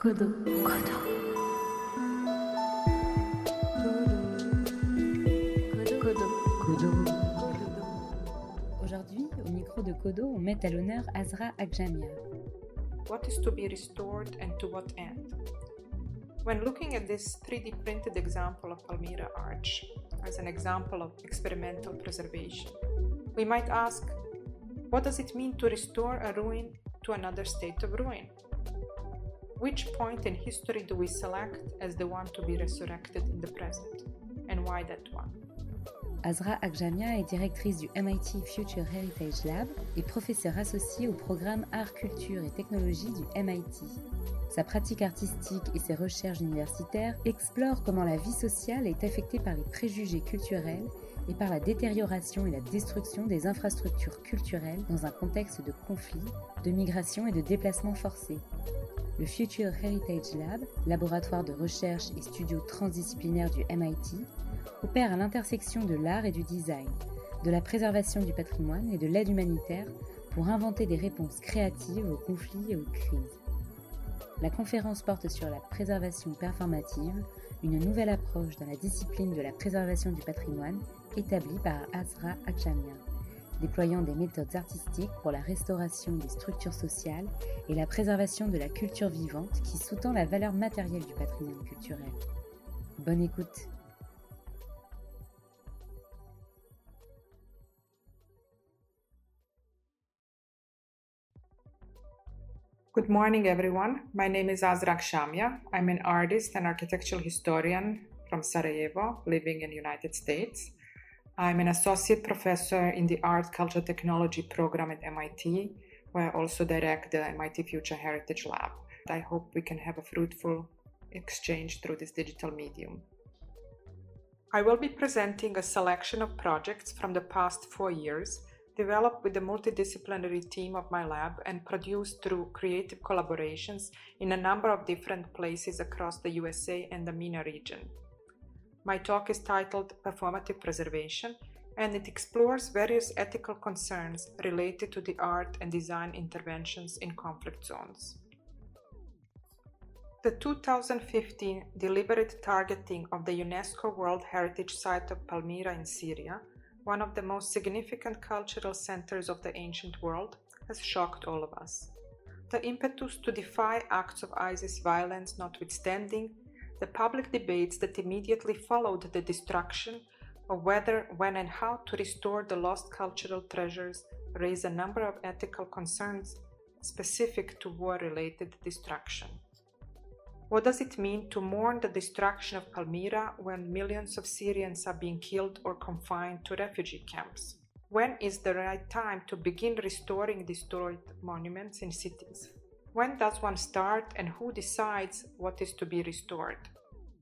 Codo. Codo. Codo. Codo. Aujourd'hui, au micro de Codo, on met à l'honneur Azra Akšamija. What is to be restored and to what end? When looking at this 3D printed example of Palmyra Arch as an example of experimental preservation, we might ask what does it mean to restore a ruin to another state of ruin? Which point in history do we select as the one to be resurrected in the present? And why that one? Azra Akjamia est directrice du MIT Future Heritage Lab et professeure associée au programme Art, Culture et Technologie du MIT. Sa pratique artistique et ses recherches universitaires explorent comment la vie sociale est affectée par les préjugés culturels et par la détérioration et la destruction des infrastructures culturelles dans un contexte de conflit, de migration et de déplacement forcé. Le Future Heritage Lab, laboratoire de recherche et studio transdisciplinaire du MIT, opère à l'intersection de l'art et du design, de la préservation du patrimoine et de l'aide humanitaire pour inventer des réponses créatives aux conflits et aux crises. La conférence porte sur la préservation performative, une nouvelle approche dans la discipline de la préservation du patrimoine établie par Azra Akjamia déployant des méthodes artistiques pour la restauration des structures sociales et la préservation de la culture vivante qui sous-tend la valeur matérielle du patrimoine culturel. Bonne écoute Good morning, everyone. My name is Azrak Shamia. I'm an artist and architectural historian from Sarajevo, living in the United States. I'm an associate professor in the Art, Culture, Technology program at MIT, where I also direct the MIT Future Heritage Lab. I hope we can have a fruitful exchange through this digital medium. I will be presenting a selection of projects from the past four years, developed with the multidisciplinary team of my lab and produced through creative collaborations in a number of different places across the USA and the MENA region. My talk is titled Performative Preservation and it explores various ethical concerns related to the art and design interventions in conflict zones. The 2015 deliberate targeting of the UNESCO World Heritage Site of Palmyra in Syria, one of the most significant cultural centers of the ancient world, has shocked all of us. The impetus to defy acts of ISIS violence notwithstanding, the public debates that immediately followed the destruction of whether, when, and how to restore the lost cultural treasures raise a number of ethical concerns specific to war related destruction. What does it mean to mourn the destruction of Palmyra when millions of Syrians are being killed or confined to refugee camps? When is the right time to begin restoring destroyed monuments in cities? When does one start and who decides what is to be restored?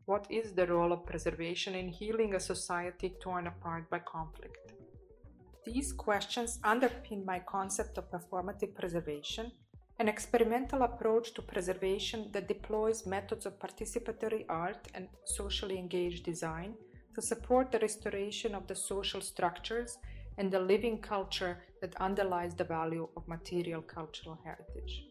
What is the role of preservation in healing a society torn apart by conflict? These questions underpin my concept of performative preservation, an experimental approach to preservation that deploys methods of participatory art and socially engaged design to support the restoration of the social structures and the living culture that underlies the value of material cultural heritage.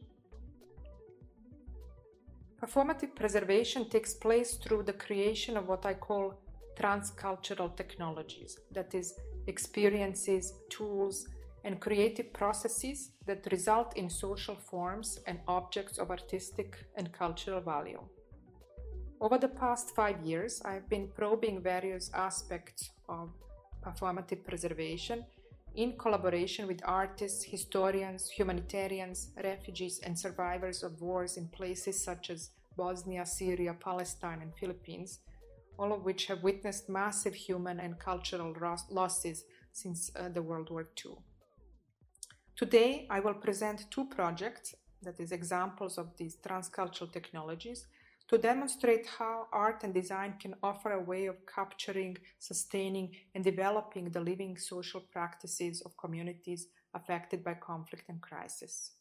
Performative preservation takes place through the creation of what I call transcultural technologies, that is, experiences, tools, and creative processes that result in social forms and objects of artistic and cultural value. Over the past five years, I've been probing various aspects of performative preservation in collaboration with artists, historians, humanitarians, refugees, and survivors of wars in places such as Bosnia, Syria, Palestine, and Philippines, all of which have witnessed massive human and cultural losses since uh, the World War II. Today, I will present two projects, that is, examples of these transcultural technologies, to demonstrate how art and design can offer a way of capturing, sustaining, and developing the living social practices of communities affected by conflict and crisis.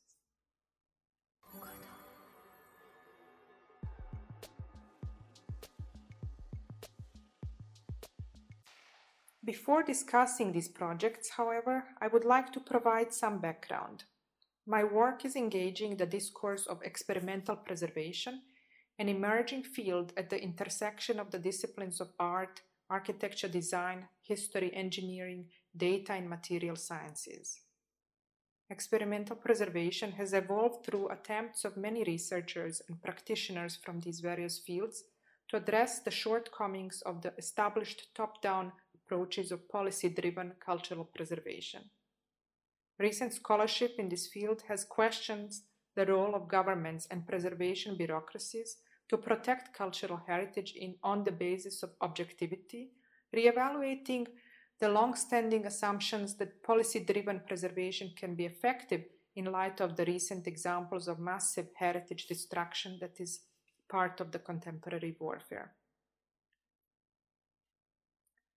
Before discussing these projects, however, I would like to provide some background. My work is engaging the discourse of experimental preservation an emerging field at the intersection of the disciplines of art, architecture design, history, engineering, data, and material sciences. Experimental preservation has evolved through attempts of many researchers and practitioners from these various fields to address the shortcomings of the established top down approaches of policy driven cultural preservation. Recent scholarship in this field has questioned the role of governments and preservation bureaucracies to protect cultural heritage in, on the basis of objectivity, re-evaluating the long-standing assumptions that policy-driven preservation can be effective in light of the recent examples of massive heritage destruction that is part of the contemporary warfare.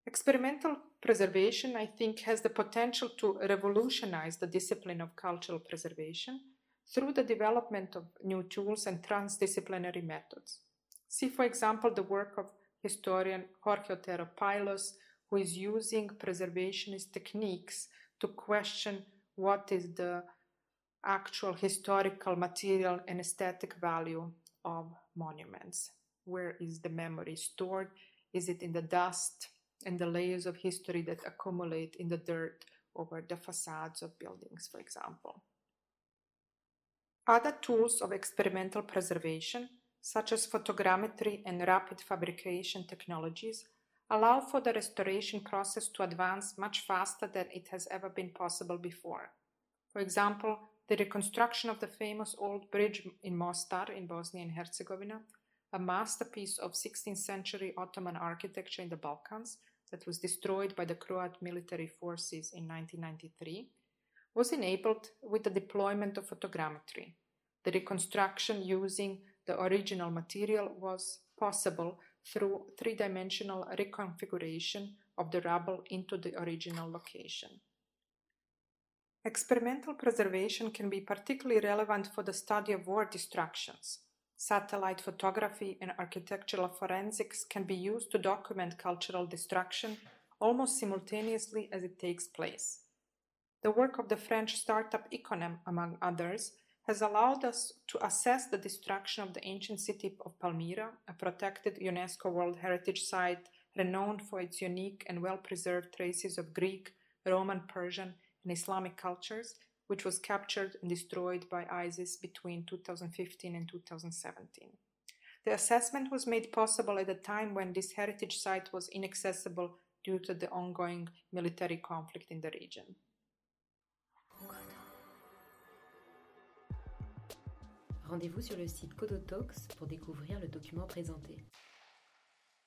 Experimental preservation, I think, has the potential to revolutionize the discipline of cultural preservation through the development of new tools and transdisciplinary methods. See, for example, the work of historian Jorge Otero Pailos, who is using preservationist techniques to question what is the actual historical, material, and aesthetic value of monuments. Where is the memory stored? Is it in the dust and the layers of history that accumulate in the dirt over the facades of buildings, for example? Other tools of experimental preservation, such as photogrammetry and rapid fabrication technologies, allow for the restoration process to advance much faster than it has ever been possible before. For example, the reconstruction of the famous old bridge in Mostar in Bosnia and Herzegovina, a masterpiece of 16th century Ottoman architecture in the Balkans that was destroyed by the Croat military forces in 1993, was enabled with the deployment of photogrammetry. The reconstruction using the original material was possible through three dimensional reconfiguration of the rubble into the original location. Experimental preservation can be particularly relevant for the study of war destructions. Satellite photography and architectural forensics can be used to document cultural destruction almost simultaneously as it takes place. The work of the French startup Iconem, among others, has allowed us to assess the destruction of the ancient city of Palmyra, a protected UNESCO World Heritage Site renowned for its unique and well preserved traces of Greek, Roman, Persian, and Islamic cultures, which was captured and destroyed by ISIS between 2015 and 2017. The assessment was made possible at a time when this heritage site was inaccessible due to the ongoing military conflict in the region. Rendez-vous sur le site Codotalks pour découvrir le document présenté.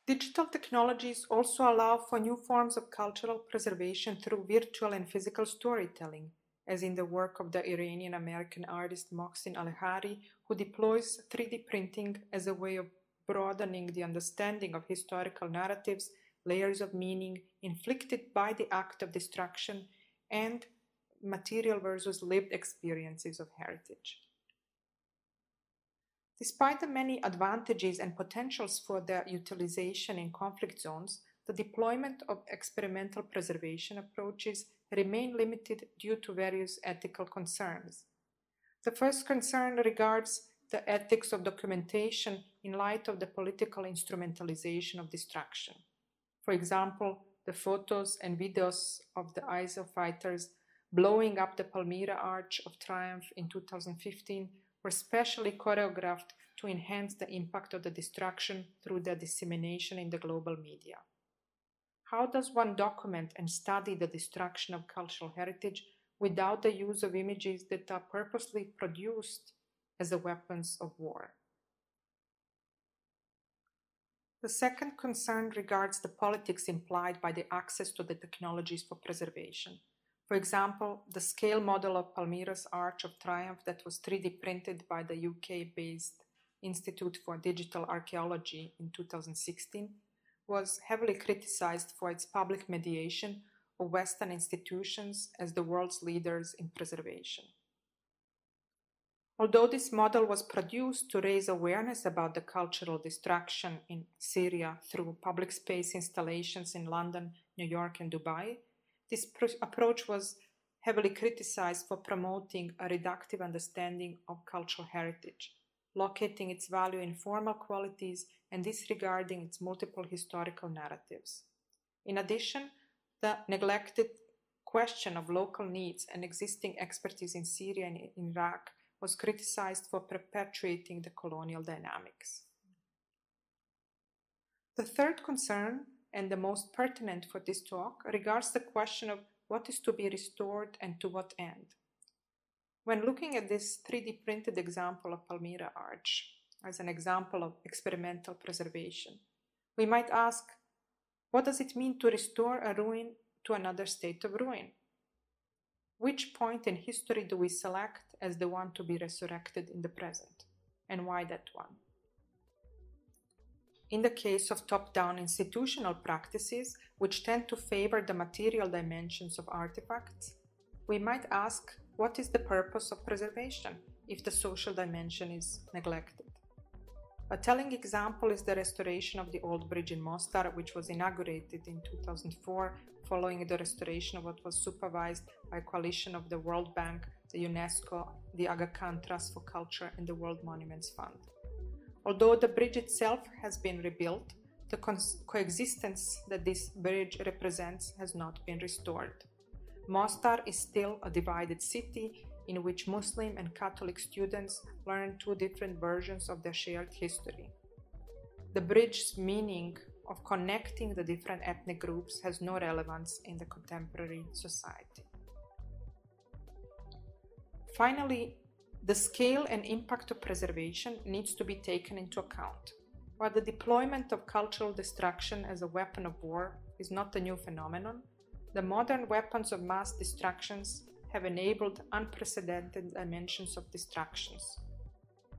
Digital technologies also allow for new forms of cultural preservation through virtual and physical storytelling, as in the work of the Iranian American artist Morehshin Allahyari, who deploys 3D printing as a way of broadening the understanding of historical narratives, layers of meaning inflicted by the act of destruction, and material versus lived experiences of heritage. Despite the many advantages and potentials for their utilization in conflict zones, the deployment of experimental preservation approaches remain limited due to various ethical concerns. The first concern regards the ethics of documentation in light of the political instrumentalization of destruction. For example, the photos and videos of the ISIL fighters blowing up the Palmyra Arch of Triumph in 2015 were specially choreographed to enhance the impact of the destruction through their dissemination in the global media. How does one document and study the destruction of cultural heritage without the use of images that are purposely produced as the weapons of war? The second concern regards the politics implied by the access to the technologies for preservation. For example, the scale model of Palmyra's Arch of Triumph that was 3D printed by the UK based Institute for Digital Archaeology in 2016 was heavily criticized for its public mediation of Western institutions as the world's leaders in preservation. Although this model was produced to raise awareness about the cultural destruction in Syria through public space installations in London, New York, and Dubai, this approach was heavily criticized for promoting a reductive understanding of cultural heritage, locating its value in formal qualities and disregarding its multiple historical narratives. In addition, the neglected question of local needs and existing expertise in Syria and Iraq was criticized for perpetuating the colonial dynamics. The third concern, and the most pertinent for this talk, regards the question of what is to be restored and to what end. When looking at this 3D printed example of Palmyra Arch as an example of experimental preservation, we might ask what does it mean to restore a ruin to another state of ruin? Which point in history do we select as the one to be resurrected in the present, and why that one? In the case of top down institutional practices, which tend to favor the material dimensions of artifacts, we might ask what is the purpose of preservation if the social dimension is neglected? A telling example is the restoration of the old bridge in Mostar, which was inaugurated in 2004 following the restoration of what was supervised by a coalition of the World Bank, the UNESCO, the Aga Khan Trust for Culture, and the World Monuments Fund. Although the bridge itself has been rebuilt, the co- coexistence that this bridge represents has not been restored. Mostar is still a divided city in which Muslim and Catholic students learn two different versions of their shared history. The bridge's meaning of connecting the different ethnic groups has no relevance in the contemporary society. Finally, the scale and impact of preservation needs to be taken into account. While the deployment of cultural destruction as a weapon of war is not a new phenomenon, the modern weapons of mass destructions have enabled unprecedented dimensions of destructions.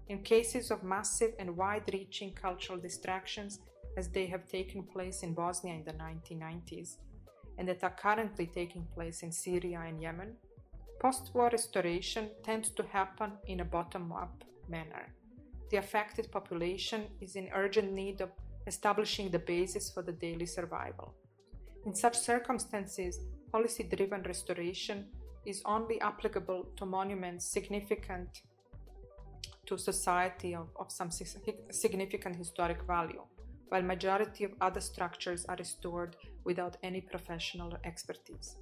In cases of massive and wide reaching cultural distractions, as they have taken place in Bosnia in the 1990s, and that are currently taking place in Syria and Yemen, post war restoration tends to happen in a bottom up manner. The affected population is in urgent need of establishing the basis for the daily survival. In such circumstances, policy driven restoration is only applicable to monuments significant to society of, of some significant historic value, while majority of other structures are restored without any professional expertise.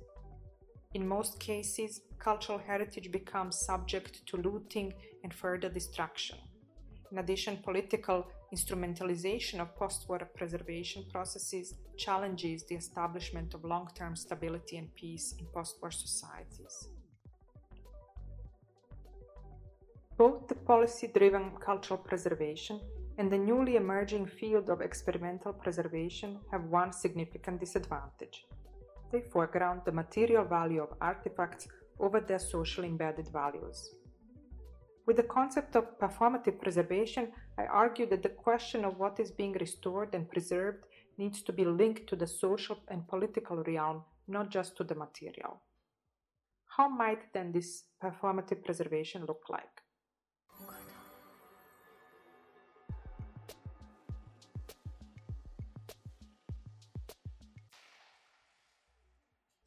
In most cases, cultural heritage becomes subject to looting and further destruction. In addition, political instrumentalization of post war preservation processes challenges the establishment of long term stability and peace in post war societies. Both the policy driven cultural preservation and the newly emerging field of experimental preservation have one significant disadvantage. They foreground the material value of artifacts over their socially embedded values. With the concept of performative preservation, I argue that the question of what is being restored and preserved needs to be linked to the social and political realm, not just to the material. How might then this performative preservation look like?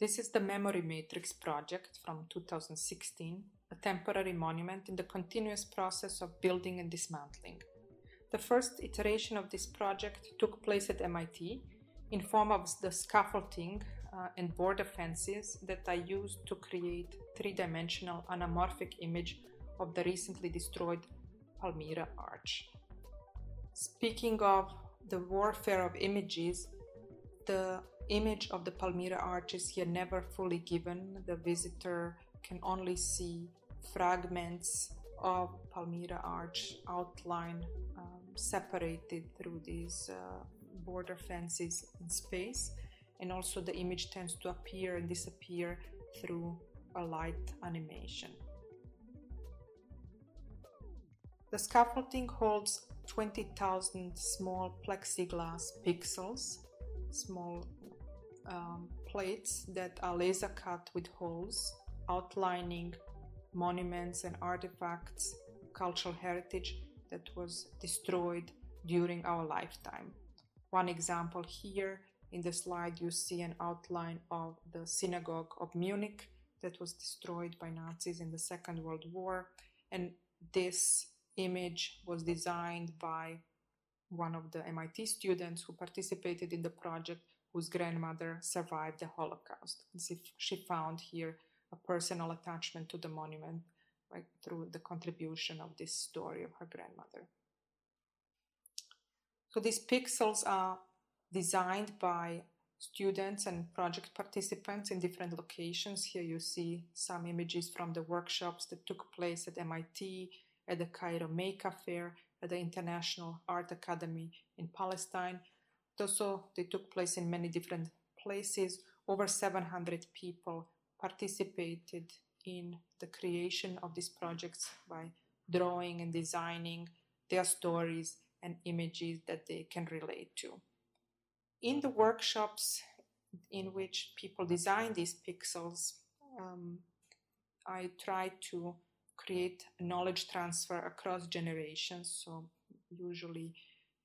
This is the Memory Matrix project from 2016 a temporary monument in the continuous process of building and dismantling. The first iteration of this project took place at MIT in form of the scaffolding uh, and border fences that I used to create three-dimensional anamorphic image of the recently destroyed Palmyra Arch. Speaking of the warfare of images, the image of the Palmyra Arch is here never fully given. The visitor can only see fragments of Palmyra Arch outline um, separated through these uh, border fences in space, and also the image tends to appear and disappear through a light animation. The scaffolding holds 20,000 small plexiglass pixels, small um, plates that are laser cut with holes outlining monuments and artifacts, cultural heritage that was destroyed during our lifetime. One example here in the slide, you see an outline of the synagogue of Munich that was destroyed by Nazis in the Second World War. And this image was designed by one of the MIT students who participated in the project, whose grandmother survived the Holocaust. She found here a personal attachment to the monument right, through the contribution of this story of her grandmother. So these pixels are designed by students and project participants in different locations. Here you see some images from the workshops that took place at MIT, at the Cairo Maker Faire, at the International Art Academy in Palestine. Also, they took place in many different places. Over 700 people participated in the creation of these projects by drawing and designing their stories and images that they can relate to. In the workshops in which people design these pixels, um, I try to create knowledge transfer across generations. So, usually,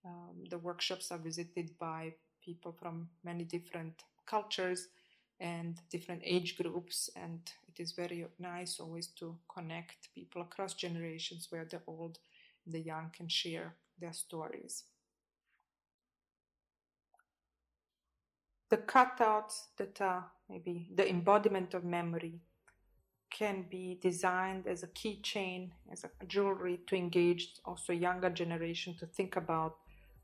um, the workshops are visited by people from many different cultures and different age groups, and it is very nice always to connect people across generations where the old and the young can share their stories. The cutouts that are maybe the embodiment of memory can be designed as a keychain, as a jewelry to engage also younger generation to think about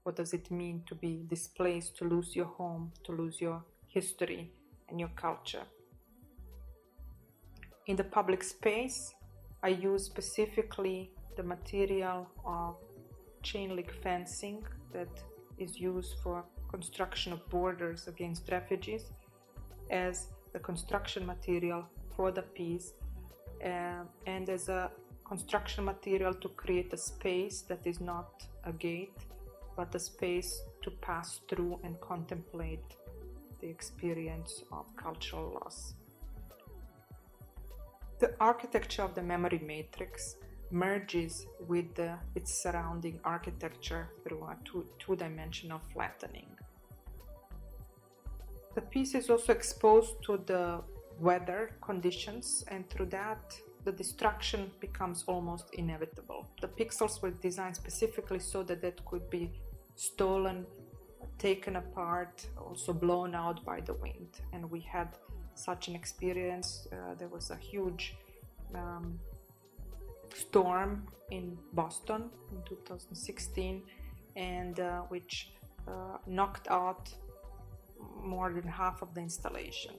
what does it mean to be displaced, to lose your home, to lose your history and your culture. In the public space, I use specifically the material of chain link fencing that is used for construction of borders against refugees as the construction material for the piece uh, and as a construction material to create a space that is not a gate but a space to pass through and contemplate the experience of cultural loss. The architecture of the memory matrix merges with the, its surrounding architecture through a two, two-dimensional flattening. The piece is also exposed to the weather conditions, and through that, the destruction becomes almost inevitable. The pixels were designed specifically so that it could be stolen, taken apart, also blown out by the wind. And we had such an experience. Uh, there was a huge um, storm in Boston in 2016, and uh, which uh, knocked out more than half of the installation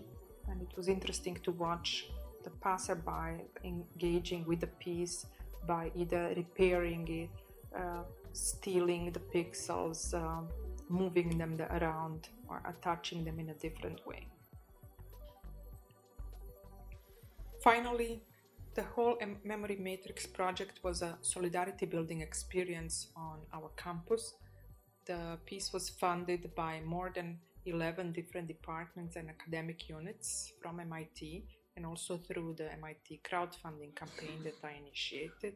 and it was interesting to watch the passerby engaging with the piece by either repairing it, uh, stealing the pixels, uh, moving them around, or attaching them in a different way. Finally, the whole Memory Matrix project was a solidarity building experience on our campus. The piece was funded by more than 11 different departments and academic units from MIT and also through the MIT crowdfunding campaign that I initiated.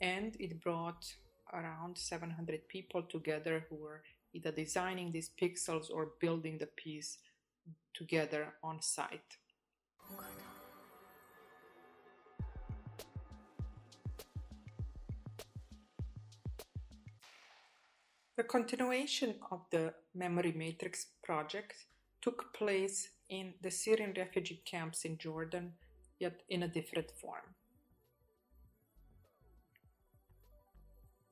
And it brought around 700 people together who were either designing these pixels or building the piece together on site. The continuation of the Memory Matrix project took place in the Syrian refugee camps in Jordan, yet in a different form.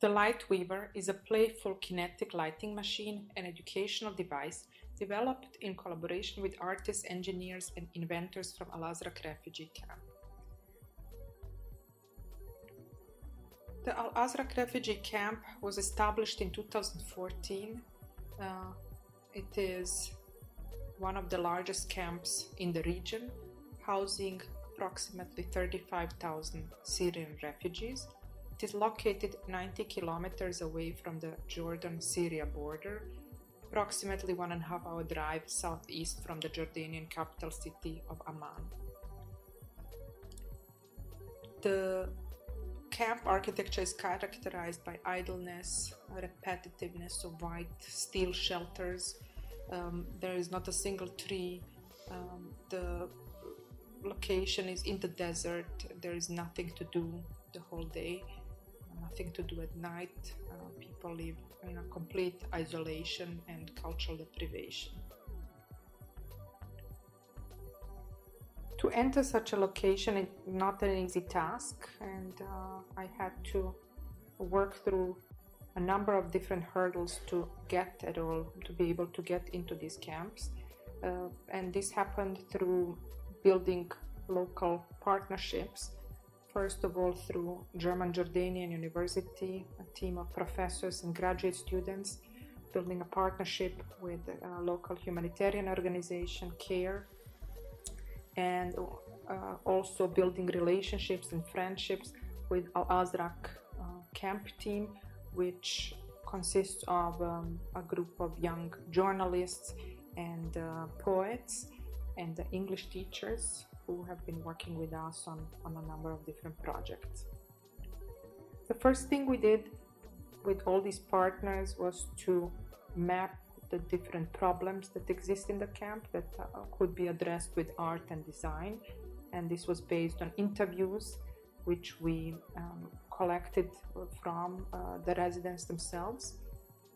The Lightweaver is a playful kinetic lighting machine and educational device developed in collaboration with artists, engineers, and inventors from Al Azraq refugee camp. The Al Azraq refugee camp was established in 2014. Uh, it is one of the largest camps in the region, housing approximately 35,000 Syrian refugees. It is located 90 kilometers away from the Jordan Syria border, approximately one and a half hour drive southeast from the Jordanian capital city of Amman. The camp architecture is characterized by idleness, repetitiveness of white steel shelters. Um, there is not a single tree. Um, the location is in the desert. There is nothing to do the whole day. Uh, nothing to do at night. Uh, people live in a complete isolation and cultural deprivation. To enter such a location is not an easy task, and uh, I had to work through a number of different hurdles to get at all, to be able to get into these camps. Uh, and this happened through building local partnerships. First of all, through German Jordanian University, a team of professors and graduate students, building a partnership with a local humanitarian organization, CARE, and uh, also building relationships and friendships with Al Azraq uh, camp team, which consists of um, a group of young journalists and uh, poets and English teachers who have been working with us on, on a number of different projects. The first thing we did with all these partners was to map the different problems that exist in the camp that uh, could be addressed with art and design. And this was based on interviews which we um, collected from uh, the residents themselves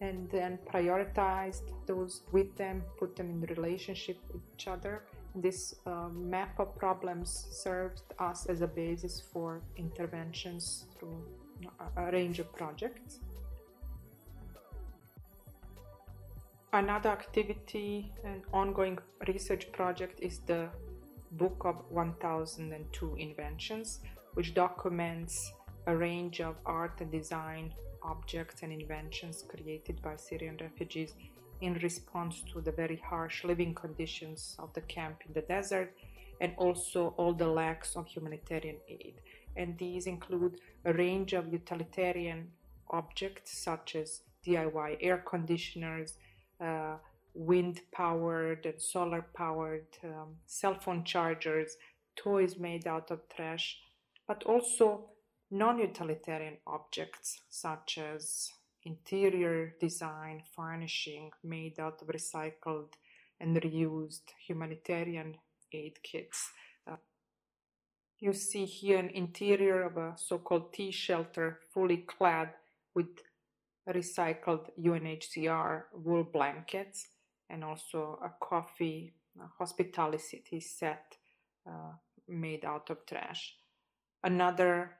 and then prioritized those with them, put them in relationship with each other. This uh, map of problems served us as a basis for interventions through a range of projects. Another activity and ongoing research project is the Book of 1002 Inventions, which documents a range of art and design objects and inventions created by Syrian refugees in response to the very harsh living conditions of the camp in the desert and also all the lacks of humanitarian aid. And these include a range of utilitarian objects such as DIY air conditioners, uh, wind powered and solar powered um, cell phone chargers, toys made out of trash, but also non utilitarian objects such as interior design, furnishing made out of recycled and reused humanitarian aid kits. Uh, you see here an interior of a so called tea shelter fully clad with recycled UNHCR wool blankets and also a coffee a hospitality set uh, made out of trash. Another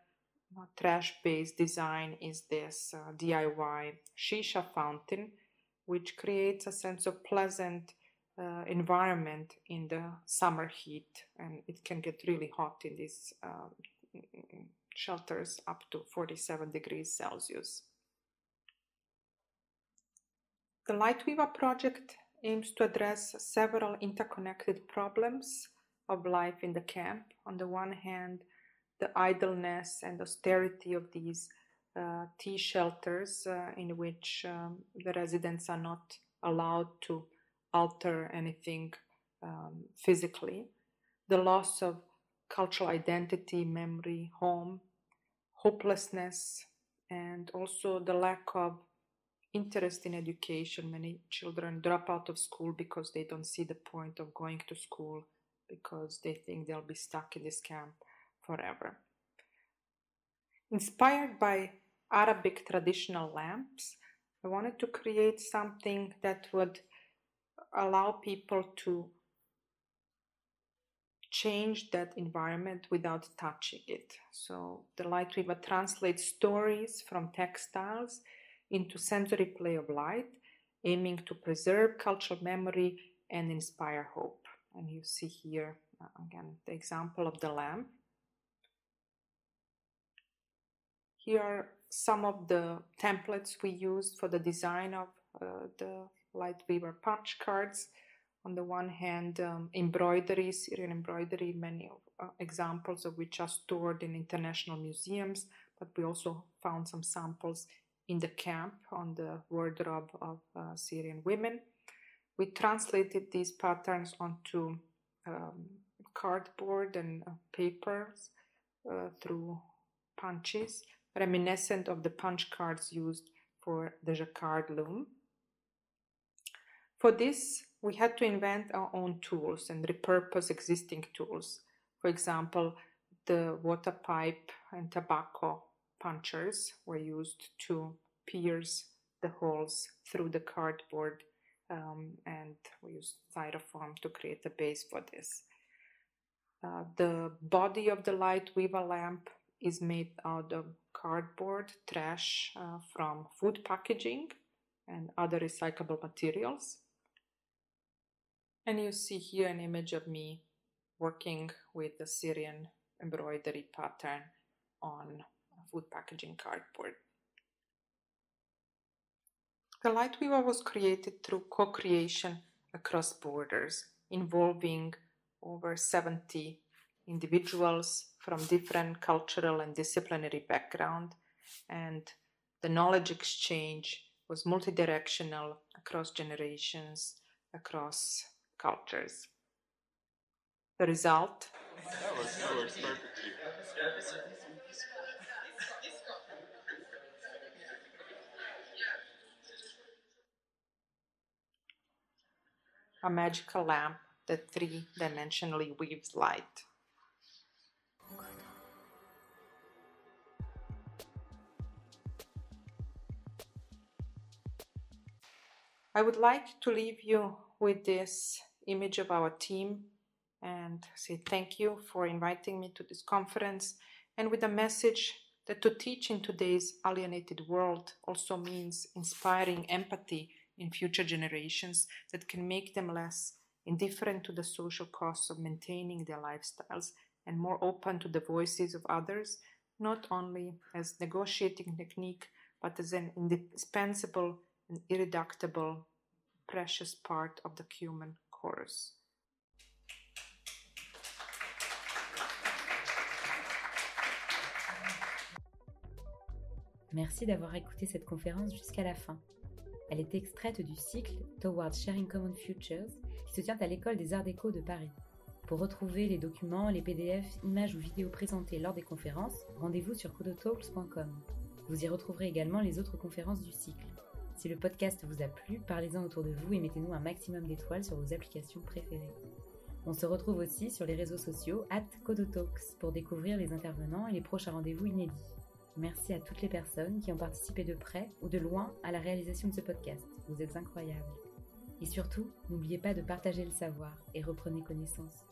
trash based design is this uh, DIY shisha fountain, which creates a sense of pleasant uh, environment in the summer heat, and it can get really hot in these uh, shelters up to 47 degrees Celsius. The Lightweaver project aims to address several interconnected problems of life in the camp. On the one hand, the idleness and austerity of these uh, tea shelters uh, in which um, the residents are not allowed to alter anything um, physically, the loss of cultural identity, memory, home, hopelessness, and also the lack of interest in education. Many children drop out of school because they don't see the point of going to school because they think they'll be stuck in this camp forever. Inspired by Arabic traditional lamps, I wanted to create something that would allow people to change that environment without touching it. So the Lightweaver translates stories from textiles into sensory play of light, aiming to preserve cultural memory and inspire hope. And you see here uh, again the example of the lamp. Here are some of the templates we used for the design of uh, the Lightweaver punch cards. On the one hand, um, embroidery, Syrian embroidery, many uh, examples of which are stored in international museums, but we also found some samples in the camp on the wardrobe of uh, Syrian women. We translated these patterns onto um, cardboard and uh, papers uh, through punches reminiscent of the punch cards used for the jacquard loom. For this, we had to invent our own tools and repurpose existing tools. For example, the water pipe and tobacco punchers were used to pierce the holes through the cardboard, um, and we used styrofoam to create the base for this. Uh, the body of the Lightweaver lamp is made out of cardboard, trash uh, from food packaging, and other recyclable materials. And you see here an image of me working with the Syrian embroidery pattern on food packaging cardboard. The Lightweaver was created through co creation across borders, involving over 70 individuals from different cultural and disciplinary background and the knowledge exchange was multidirectional across generations across cultures. The result? That was, that perfectly a magical lamp that three dimensionally weaves light. I would like to leave you with this image of our team and say thank you for inviting me to this conference. And with a message that to teach in today's alienated world also means inspiring empathy in future generations that can make them less indifferent to the social costs of maintaining their lifestyles and more open to the voices of others, not only as negotiating technique, but as an indispensable and irreducible, precious part of the human chorus. Merci d'avoir écouté cette conférence jusqu'à la fin. Elle est extraite du cycle Towards Sharing Common Futures qui se tient à l'école des Arts Déco de Paris. Pour retrouver les documents, les PDF, images ou vidéos présentées lors des conférences, rendez-vous sur codotalks.com. Vous y retrouverez également les autres conférences du cycle. Si le podcast vous a plu, parlez-en autour de vous et mettez-nous un maximum d'étoiles sur vos applications préférées. On se retrouve aussi sur les réseaux sociaux at Codotalks pour découvrir les intervenants et les prochains rendez-vous inédits. Merci à toutes les personnes qui ont participé de près ou de loin à la réalisation de ce podcast. Vous êtes incroyables. Et surtout, n'oubliez pas de partager le savoir et reprenez connaissance.